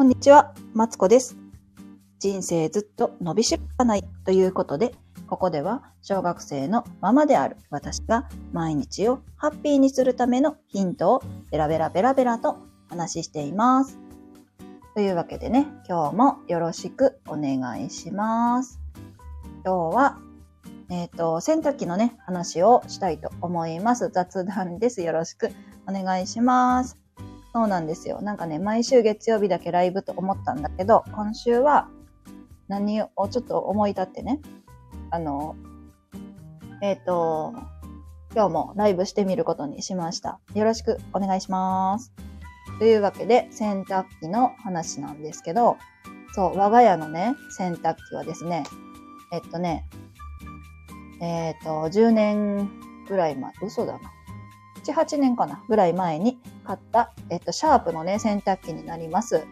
こんにちは、マツコです。人生ずっと伸びしろがないということで、ここでは小学生のママである私が毎日をハッピーにするためのヒントをベラベラベラベラと話しています。というわけでね、今日もよろしくお願いします。今日は、えっ、と、洗濯機のね、話をしたいと思います。雑談です。よろしくお願いします。そうなんですよ。なんかね、毎週月曜日だけライブと思ったんだけど、今週は何をちょっと思い立ってね、あの、えっ、と、今日もライブしてみることにしました。よろしくお願いします。というわけで、洗濯機の話なんですけど、そう、我が家のね、洗濯機はですね、えっとね、えっ、と、10年ぐらい前、嘘だな。7、8年かなぐらい前に買った、えっと、シャープのね、洗濯機になります。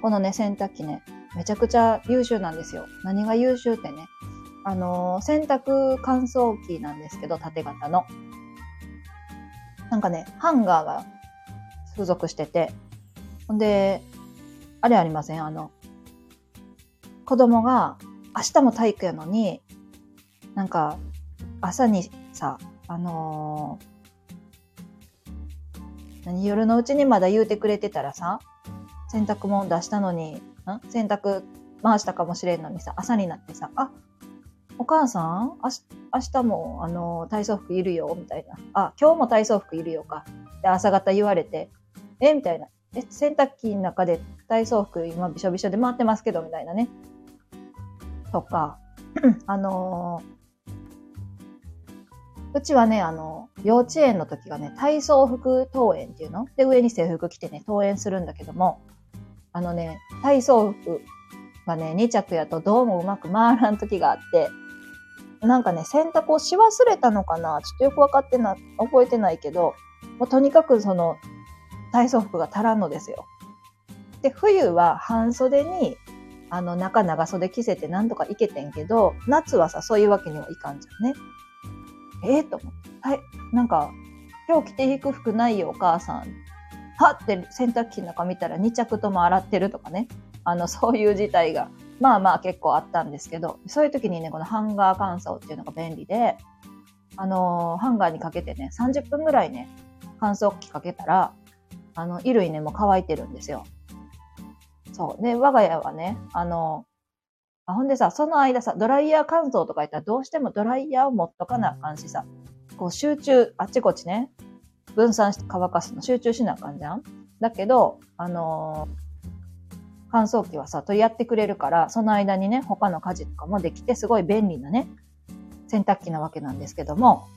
このね、洗濯機ね、めちゃくちゃ優秀なんですよ。何が優秀ってね、あのー洗濯乾燥機なんですけど、縦型の。なんかね、ハンガーが付属してて、ほんで、あれありません？あの、子供が明日も体育やのに、なんか、朝にさ、あのー何夜のうちにまだ言うてくれてたらさ、洗濯物出したのに、ん？洗濯回したかもしれんのにさ、朝になってさ、あ、お母さん？明日明日も、あの、体操服いるよ、みたいな。あ、今日も体操服いるよか。で、朝方言われて、え？みたいな。え、洗濯機の中で体操服今びしょびしょで回ってますけど、みたいなね。とか、あのーうちはね、あの、幼稚園の時がね、体操服登園っていうの？で、上に制服着てね、登園するんだけども、あのね、体操服がね、2着やとどうもうまく回らん時があって、なんかね、洗濯をし忘れたのかな？ちょっとよくわかってな、覚えてないけど、もうとにかくその、体操服が足らんのですよ。で、冬は半袖に、あの、中長袖着せてなんとかいけてんけど、夏はさ、そういうわけにはいかんじゃんね。ええと思って。はい。なんか、今日着ていく服ないよ、お母さん。はって洗濯機の中見たら2着とも洗ってるとかね。あの、そういう事態が、まあまあ結構あったんですけど、そういう時にね、このハンガー乾燥っていうのが便利で、あのーハンガーにかけてね、30分ぐらいね、乾燥機かけたら、あの、衣類ね、もう乾いてるんですよ。そう。で、我が家はね、あのあ、ほんでさ、その間さ、ドライヤー乾燥とか言ったらどうしてもドライヤーを持っとかなあかんしさ、こう集中、あっちこっちね、分散して乾かすの集中しなあかんじゃん？だけど、あのー乾燥機はさ、取り合ってくれるから、その間にね、他の家事とかもできて、すごい便利なね、洗濯機なわけなんですけども、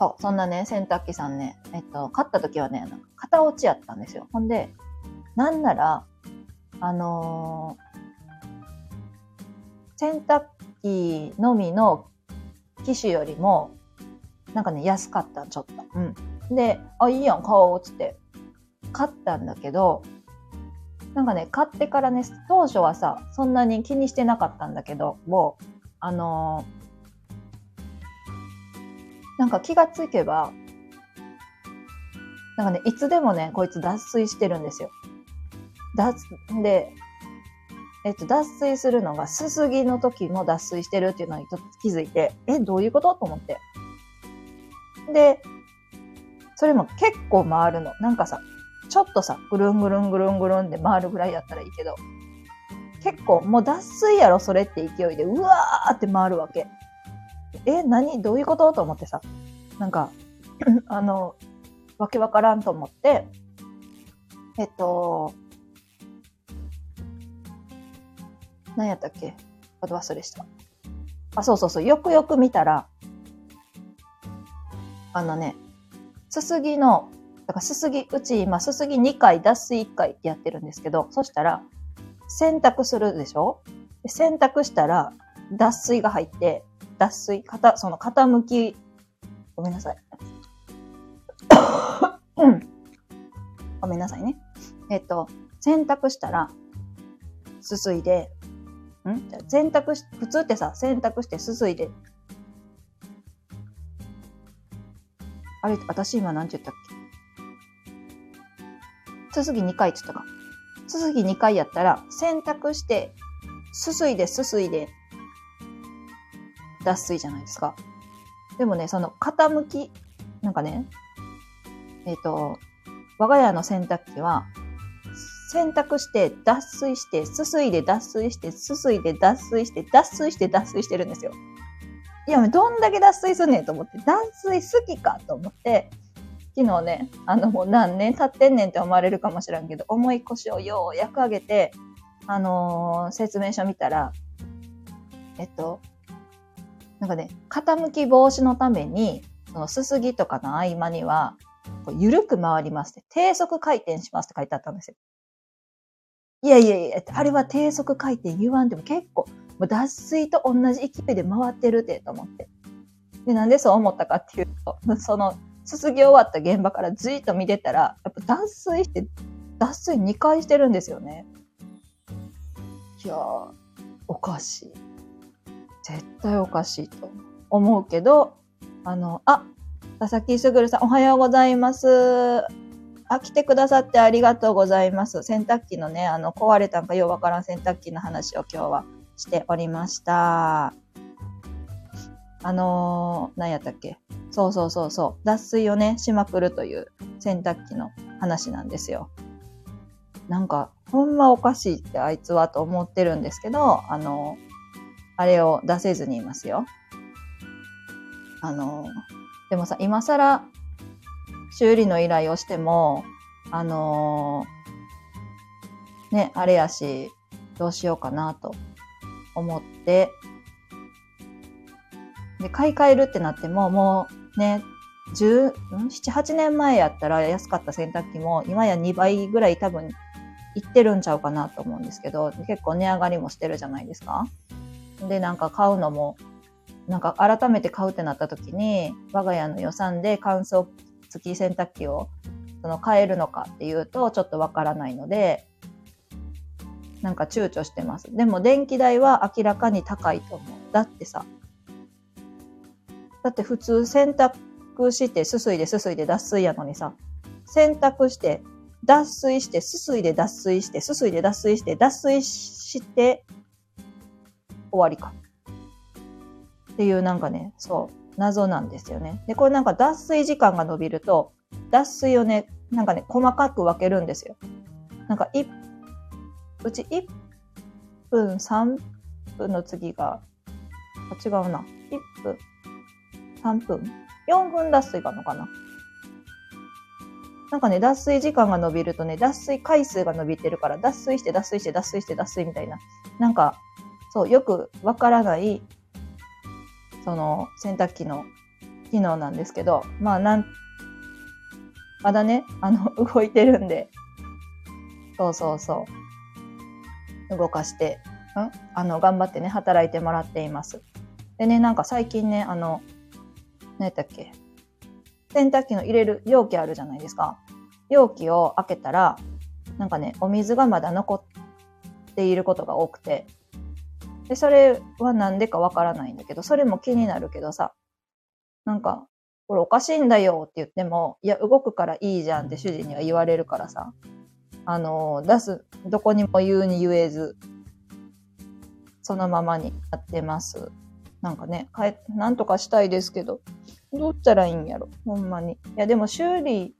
そう、そんなね、洗濯機さんね、えっと、買った時はね、なんか片落ちやったんですよ。ほんで、なんなら、あのー洗濯機のみの機種よりも、なんかね、安かった、ちょっと。うん。で、あ、いいやん、買おう、つって。買ったんだけど、なんかね、買ってからね、当初はさ、そんなに気にしてなかったんだけど、もう、あのーなんか気がつけば、なんかね、いつでもね、こいつ脱水してるんですよ。脱、で、えっと、脱水するのが、すすぎの時も脱水してるっていうのに気づいて、え、どういうこと？と思って。で、それも結構回るの。なんかさ、ちょっとさ、ぐるんぐるんぐるんぐるんで回るぐらいだったらいいけど、結構もう脱水やろ、それって勢いで、うわーって回るわけ。え、何？どういうこと？と思ってさ、なんか、あの、わけわからんと思って、えっと、何やったっけ？あと忘れした。あ、そうそうそう。よくよく見たら、あのね、すすぎの、だからすすぎ、うち今すすぎ2回、脱水1回ってやってるんですけど、そしたら、洗濯するでしょ？洗濯したら、脱水が入って、脱水、かた、その傾き、ごめんなさい。ごめんなさいね。えっと、洗濯したら、すすいで、ん？じゃ洗濯し、普通ってさ、洗濯してすすいで。あれ、私今何て言ったっけ？すすぎ2回って言ったか。すすぎ2回やったら、洗濯して、すすいですすいで、脱水じゃないですか。でもね、その傾き、なんかね、えっ、ー、と、我が家の洗濯機は、洗濯して、脱水して、すすいで脱水して、すすいで脱水して、脱水して脱水してるんですよ。いや、どんだけ脱水すんねんと思って、脱水好きかと思って、昨日ね、あの、もう何年経ってんねんって思われるかもしれんけど、重い腰をようやく上げて、あのー、説明書見たら、えっと、なんかね、傾き防止のために、そのすすぎとかの合間には、こう緩く回りますって、低速回転しますって書いてあったんですよ。いやいやいや、あれは低速回転言わんでも結構、もう脱水と同じ勢いで回ってるってと思って。で、なんでそう思ったかっていうと、その、すすぎ終わった現場からずいっと見てたら、やっぱ脱水して、脱水2回してるんですよね。いやー、おかしい。絶対おかしいと思うけど、あの、あ、佐々木すぐるさん、おはようございます。あ、来てくださってありがとうございます。洗濯機のね、あの、壊れたんかようわからん洗濯機の話を今日はしておりました。あのー、何やったっけ？そうそうそうそう。脱水をね、しまくるという洗濯機の話なんですよ。なんか、ほんまおかしいってあいつはと思ってるんですけど、あのー、あれを出せずにいますよ。あの、でもさ、今更修理の依頼をしても、あのね、あれやし、どうしようかなと思って、で、買い替えるってなっても、もうね、10、7、8年前やったら安かった洗濯機も、今や2倍ぐらい多分いってるんちゃうかなと思うんですけど、結構値上がりもしてるじゃないですか。で、なんか買うのも、なんか改めて買うってなった時に、我が家の予算で乾燥き洗濯機をその買えるのかっていうとちょっとわからないので、なんか躊躇してます。でも電気代は明らかに高いと思う。だってさ、だって普通洗濯してすすいですすいで脱水やのにさ、洗濯して脱水してすすいで脱水してすすいで脱水して脱水して終わりか。っていうなんかね、そう、謎なんですよね。で、これなんか脱水時間が伸びると、脱水をね、なんかね、細かく分けるんですよ。なんか、い、うち1分、3分の次が、あ、違うな。1分、3分、4分脱水があるのかな。なんかね、脱水時間が伸びるとね、脱水回数が伸びてるから、脱水して脱水して脱水して脱水みたいな、なんか、そう、よくわからない、その洗濯機の機能なんですけど、まあなん、まだね、あの、動いてるんで、そうそうそう、動かして、ん？あの、頑張ってね、働いてもらっています。でね、なんか最近ね、あの、何やったっけ？洗濯機の入れる容器あるじゃないですか。容器を開けたら、なんかね、お水がまだ残っていることが多くて、で、それはなんでかわからないんだけど、それも気になるけどさ、なんか、これおかしいんだよって言っても、いや、動くからいいじゃんって主人には言われるからさ、あの、出す、どこにも言うに言えず、そのままにやってます。なんかね、かえ、なんとかしたいですけど、どうしたらいいんやろ、ほんまに。いや、でも修理、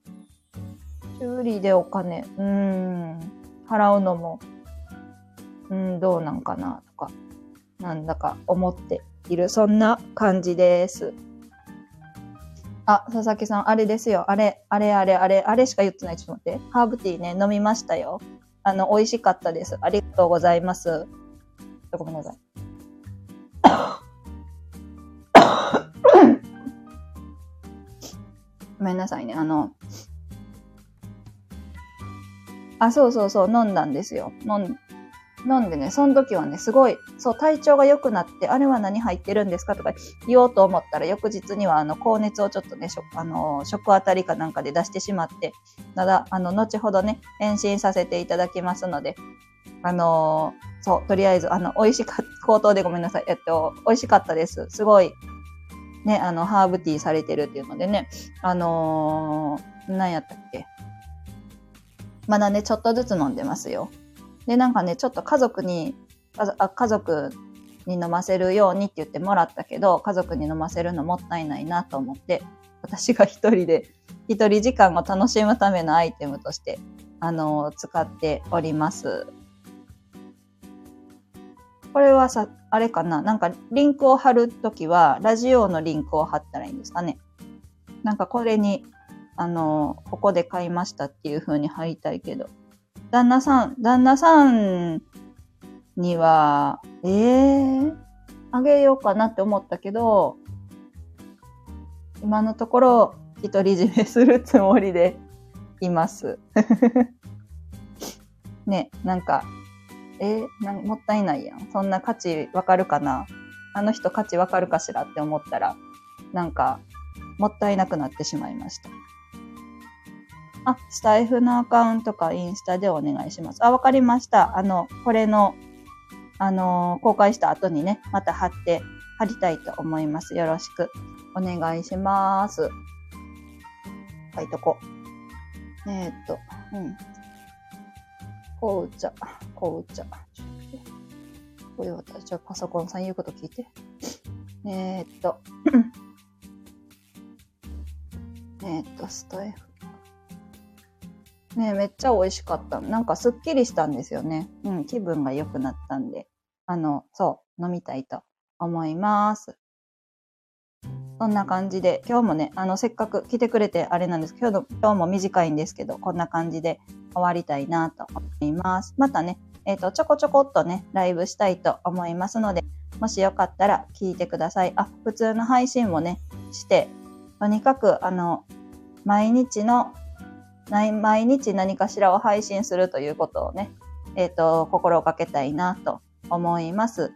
修理でお金、うーん、払うのも、うん、どうなんかな、とか。なんだか思っている、そんな感じです。あ、佐々木さん、あれですよ。あれ、あれ、あれ、あれ、あれしか言ってない。ちょっと待って。ハーブティーね、飲みましたよ。あの、美味しかったです。ありがとうございます。ごめんなさい。ごめんなさいね。あの、あ、そうそうそう、飲んだんですよ。飲ん飲んでね、その時はね、すごい、そう、体調が良くなって、あれは何入ってるんですかとか言おうと思ったら、翌日には、あの、高熱をちょっとね、食、あの、食あたりかなんかで出してしまって、ただ、あの、後ほどね、返信させていただきますので、あのそう、とりあえず、あの、美味しかった、口頭でごめんなさい。えっと、美味しかったです。すごい、ね、あの、ハーブティーされてるっていうのでね、あのー、何やったっけまだね、ちょっとずつ飲んでますよ。で、なんかね、ちょっと家族に、あ家族に飲ませるようにって言ってもらったけど、家族に飲ませるのもったいないなと思って、私が一人で、一人時間を楽しむためのアイテムとして、あの、使っております。これはさ、あれかな？なんかリンクを貼るときは、ラジオのリンクを貼ったらいいんですかね？なんかこれに、あの、ここで買いましたっていう風に貼りたいけど。旦那さん、旦那さんには、ええー、あげようかなって思ったけど、今のところ独り占めするつもりでいます。ね、なんか、えー、なもったいないやん。そんな価値わかるかな？あの人価値わかるかしらって思ったら、なんか、もったいなくなってしまいました。あ、スタイフのアカウントかインスタでお願いします。あ、わかりました。あの、これの、あの、公開した後にね、また貼って、貼りたいと思います。よろしくお願いします。書いとこ。えー、っと、うん。紅茶、紅茶。これ私、じゃパソコンさん言うこと聞いて。えー、っと、えっと、スト F。ねめっちゃ美味しかった。なんかすっきりしたんですよね。うん、気分が良くなったんで、あの、そう、飲みたいと思います。そんな感じで、今日もね、あの、せっかく来てくれてあれなんですけど、今日も短いんですけど、こんな感じで終わりたいなと思います。またね、えっ、ー、と、ちょこちょこっとね、ライブしたいと思いますので、もしよかったら聞いてください。あ、普通の配信もね、して、とにかく、あの、毎日の毎日何かしらを配信するということをね、えっ、ー、と、心がけたいなと思います。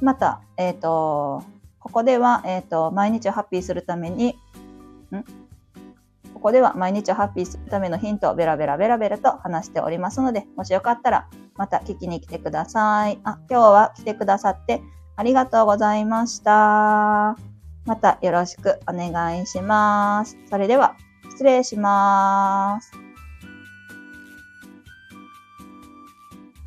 また、えっ、ー、と、ここでは、えっ、ー、と、毎日をハッピーするために、ん？ここでは毎日をハッピーするためのヒントをベラベラベラベラと話しておりますので、もしよかったらまた聞きに来てください。あ、今日は来てくださってありがとうございました。またよろしくお願いします。それでは。失礼します。